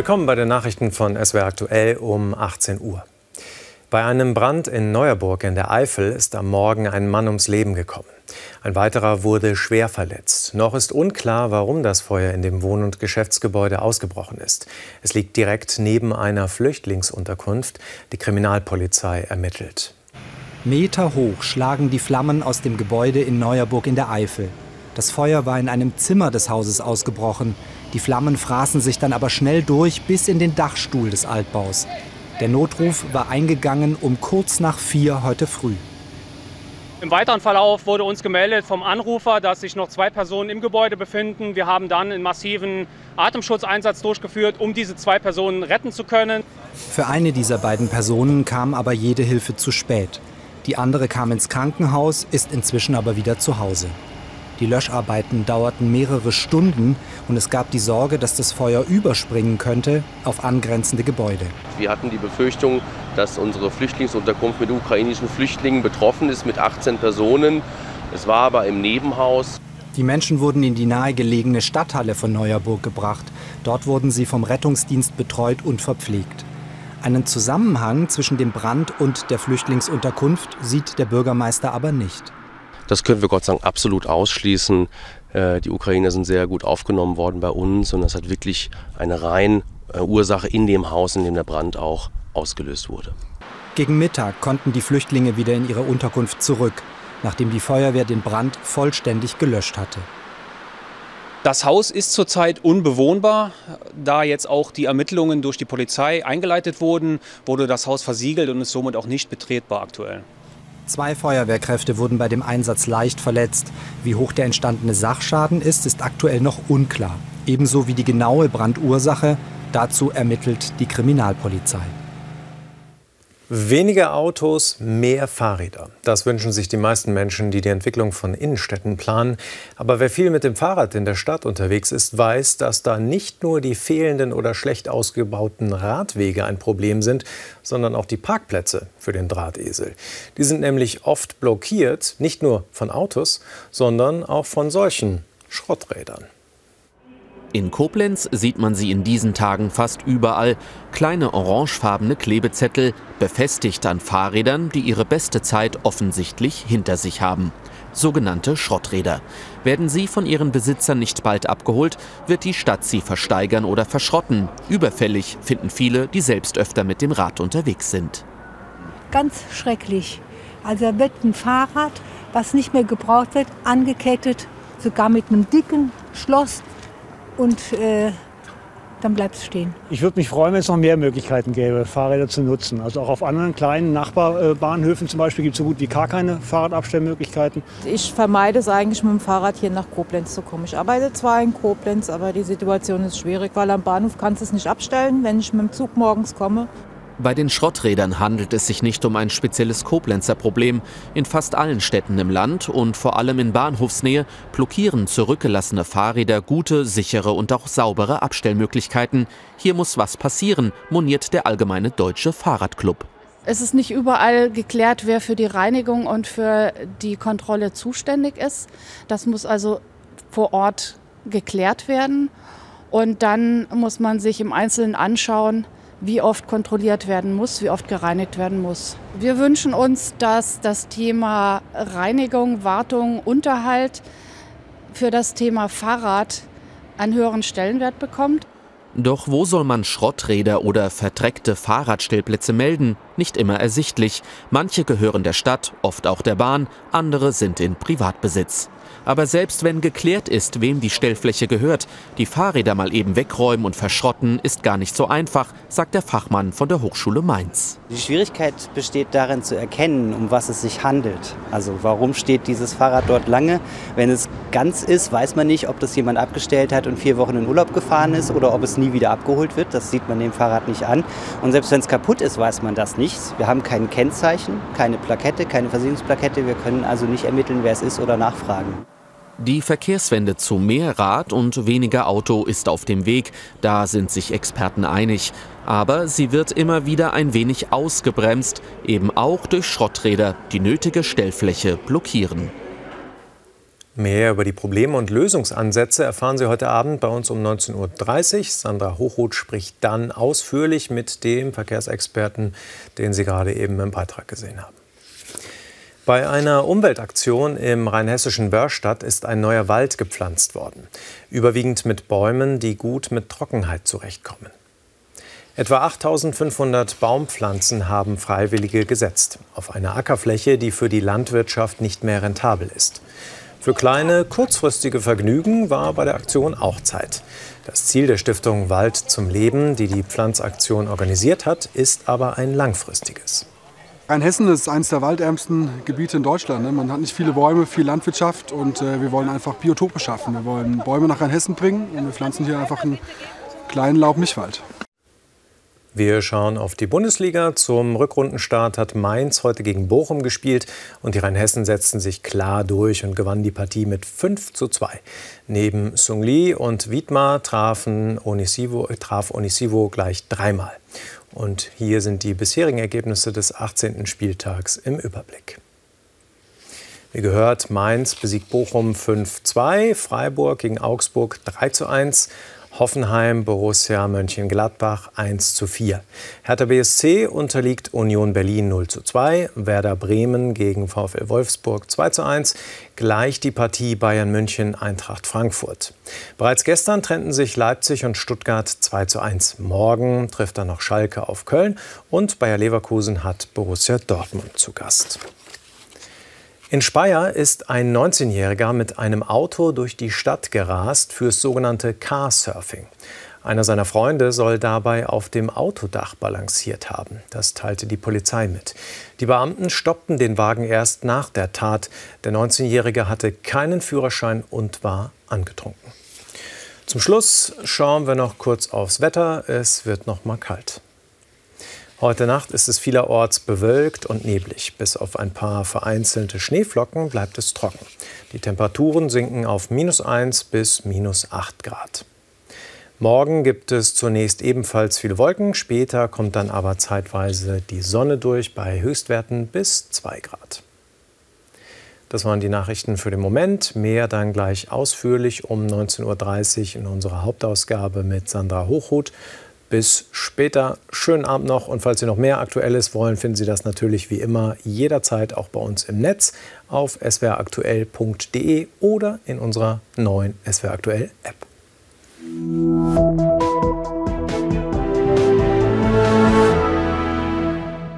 Willkommen bei den Nachrichten von SWR aktuell um 18 Uhr. Bei einem Brand in Neuerburg in der Eifel ist am Morgen ein Mann ums Leben gekommen. Ein weiterer wurde schwer verletzt. Noch ist unklar, warum das Feuer in dem Wohn- und Geschäftsgebäude ausgebrochen ist. Es liegt direkt neben einer Flüchtlingsunterkunft. Die Kriminalpolizei ermittelt. Meter hoch schlagen die Flammen aus dem Gebäude in Neuerburg in der Eifel. Das Feuer war in einem Zimmer des Hauses ausgebrochen. Die Flammen fraßen sich dann aber schnell durch bis in den Dachstuhl des Altbaus. Der Notruf war eingegangen um kurz nach vier heute früh. Im weiteren Verlauf wurde uns gemeldet vom Anrufer, dass sich noch zwei Personen im Gebäude befinden. Wir haben dann einen massiven Atemschutzeinsatz durchgeführt, um diese zwei Personen retten zu können. Für eine dieser beiden Personen kam aber jede Hilfe zu spät. Die andere kam ins Krankenhaus, ist inzwischen aber wieder zu Hause. Die Löscharbeiten dauerten mehrere Stunden und es gab die Sorge, dass das Feuer überspringen könnte auf angrenzende Gebäude. Wir hatten die Befürchtung, dass unsere Flüchtlingsunterkunft mit ukrainischen Flüchtlingen betroffen ist, mit 18 Personen. Es war aber im Nebenhaus. Die Menschen wurden in die nahegelegene Stadthalle von Neuerburg gebracht. Dort wurden sie vom Rettungsdienst betreut und verpflegt. Einen Zusammenhang zwischen dem Brand und der Flüchtlingsunterkunft sieht der Bürgermeister aber nicht. Das können wir Gott sei Dank absolut ausschließen. Äh, die Ukrainer sind sehr gut aufgenommen worden bei uns und das hat wirklich eine rein äh, Ursache in dem Haus, in dem der Brand auch ausgelöst wurde. Gegen Mittag konnten die Flüchtlinge wieder in ihre Unterkunft zurück, nachdem die Feuerwehr den Brand vollständig gelöscht hatte. Das Haus ist zurzeit unbewohnbar. Da jetzt auch die Ermittlungen durch die Polizei eingeleitet wurden, wurde das Haus versiegelt und ist somit auch nicht betretbar aktuell. Zwei Feuerwehrkräfte wurden bei dem Einsatz leicht verletzt. Wie hoch der entstandene Sachschaden ist, ist aktuell noch unklar. Ebenso wie die genaue Brandursache. Dazu ermittelt die Kriminalpolizei. Weniger Autos, mehr Fahrräder. Das wünschen sich die meisten Menschen, die die Entwicklung von Innenstädten planen. Aber wer viel mit dem Fahrrad in der Stadt unterwegs ist, weiß, dass da nicht nur die fehlenden oder schlecht ausgebauten Radwege ein Problem sind, sondern auch die Parkplätze für den Drahtesel. Die sind nämlich oft blockiert, nicht nur von Autos, sondern auch von solchen Schrotträdern. In Koblenz sieht man sie in diesen Tagen fast überall. Kleine orangefarbene Klebezettel, befestigt an Fahrrädern, die ihre beste Zeit offensichtlich hinter sich haben. Sogenannte Schrotträder. Werden sie von ihren Besitzern nicht bald abgeholt, wird die Stadt sie versteigern oder verschrotten. Überfällig finden viele, die selbst öfter mit dem Rad unterwegs sind. Ganz schrecklich. Also wird ein Fahrrad, was nicht mehr gebraucht wird, angekettet, sogar mit einem dicken Schloss und äh, dann bleibt es stehen. Ich würde mich freuen, wenn es noch mehr Möglichkeiten gäbe, Fahrräder zu nutzen. Also auch auf anderen kleinen Nachbarbahnhöfen zum Beispiel gibt es so gut wie gar keine Fahrradabstellmöglichkeiten. Ich vermeide es eigentlich mit dem Fahrrad hier nach Koblenz zu kommen. Ich arbeite zwar in Koblenz, aber die Situation ist schwierig, weil am Bahnhof kannst du es nicht abstellen, wenn ich mit dem Zug morgens komme. Bei den Schrotträdern handelt es sich nicht um ein spezielles Koblenzer Problem. In fast allen Städten im Land und vor allem in Bahnhofsnähe blockieren zurückgelassene Fahrräder gute, sichere und auch saubere Abstellmöglichkeiten. Hier muss was passieren, moniert der Allgemeine Deutsche Fahrradclub. Es ist nicht überall geklärt, wer für die Reinigung und für die Kontrolle zuständig ist. Das muss also vor Ort geklärt werden. Und dann muss man sich im Einzelnen anschauen, wie oft kontrolliert werden muss, wie oft gereinigt werden muss. Wir wünschen uns, dass das Thema Reinigung, Wartung, Unterhalt für das Thema Fahrrad einen höheren Stellenwert bekommt. Doch wo soll man Schrotträder oder verdreckte Fahrradstellplätze melden? Nicht immer ersichtlich. Manche gehören der Stadt, oft auch der Bahn, andere sind in Privatbesitz. Aber selbst wenn geklärt ist, wem die Stellfläche gehört, die Fahrräder mal eben wegräumen und verschrotten ist gar nicht so einfach, sagt der Fachmann von der Hochschule Mainz. Die Schwierigkeit besteht darin zu erkennen, um was es sich handelt. Also warum steht dieses Fahrrad dort lange? Wenn es ganz ist, weiß man nicht, ob das jemand abgestellt hat und vier Wochen in Urlaub gefahren ist oder ob es nie wieder abgeholt wird. Das sieht man dem Fahrrad nicht an. Und selbst wenn es kaputt ist, weiß man das nicht. Wir haben kein Kennzeichen, keine Plakette, keine Versicherungsplakette. Wir können also nicht ermitteln, wer es ist oder nachfragen. Die Verkehrswende zu mehr Rad und weniger Auto ist auf dem Weg, da sind sich Experten einig. Aber sie wird immer wieder ein wenig ausgebremst, eben auch durch Schrotträder, die nötige Stellfläche blockieren. Mehr über die Probleme und Lösungsansätze erfahren Sie heute Abend bei uns um 19.30 Uhr. Sandra Hochhuth spricht dann ausführlich mit dem Verkehrsexperten, den Sie gerade eben im Beitrag gesehen haben. Bei einer Umweltaktion im rheinhessischen Börstadt ist ein neuer Wald gepflanzt worden. Überwiegend mit Bäumen, die gut mit Trockenheit zurechtkommen. Etwa 8500 Baumpflanzen haben Freiwillige gesetzt. Auf einer Ackerfläche, die für die Landwirtschaft nicht mehr rentabel ist. Für kleine, kurzfristige Vergnügen war bei der Aktion auch Zeit. Das Ziel der Stiftung Wald zum Leben, die die Pflanzaktion organisiert hat, ist aber ein langfristiges. Rheinhessen ist eines der waldärmsten Gebiete in Deutschland. Ne? Man hat nicht viele Bäume, viel Landwirtschaft und äh, wir wollen einfach Biotope schaffen. Wir wollen Bäume nach Rheinhessen bringen und wir pflanzen hier einfach einen kleinen Laubmischwald. Wir schauen auf die Bundesliga. Zum Rückrundenstart hat Mainz heute gegen Bochum gespielt und die Rheinhessen setzten sich klar durch und gewannen die Partie mit 5 zu 2. Neben Sung Lee und Wiedmar trafen Onisivo, traf Onisivo gleich dreimal. Und hier sind die bisherigen Ergebnisse des 18. Spieltags im Überblick. Wie gehört, Mainz besiegt Bochum 5-2, Freiburg gegen Augsburg 3-1, Hoffenheim, Borussia Mönchengladbach 1 zu 4. Hertha BSC unterliegt Union Berlin 0 zu 2. Werder Bremen gegen VfL Wolfsburg 2 zu 1. Gleich die Partie Bayern München Eintracht Frankfurt. Bereits gestern trennten sich Leipzig und Stuttgart 2 zu 1. Morgen trifft dann noch Schalke auf Köln und Bayer Leverkusen hat Borussia Dortmund zu Gast. In Speyer ist ein 19-Jähriger mit einem Auto durch die Stadt gerast fürs sogenannte Carsurfing. Einer seiner Freunde soll dabei auf dem Autodach balanciert haben. Das teilte die Polizei mit. Die Beamten stoppten den Wagen erst nach der Tat. Der 19-Jährige hatte keinen Führerschein und war angetrunken. Zum Schluss schauen wir noch kurz aufs Wetter. Es wird noch mal kalt. Heute Nacht ist es vielerorts bewölkt und neblig. Bis auf ein paar vereinzelte Schneeflocken bleibt es trocken. Die Temperaturen sinken auf minus 1 bis minus 8 Grad. Morgen gibt es zunächst ebenfalls viele Wolken, später kommt dann aber zeitweise die Sonne durch bei Höchstwerten bis 2 Grad. Das waren die Nachrichten für den Moment. Mehr dann gleich ausführlich um 19.30 Uhr in unserer Hauptausgabe mit Sandra Hochhuth. Bis später. Schönen Abend noch. Und falls Sie noch mehr Aktuelles wollen, finden Sie das natürlich wie immer jederzeit auch bei uns im Netz auf swraktuell.de oder in unserer neuen SWR Aktuell App.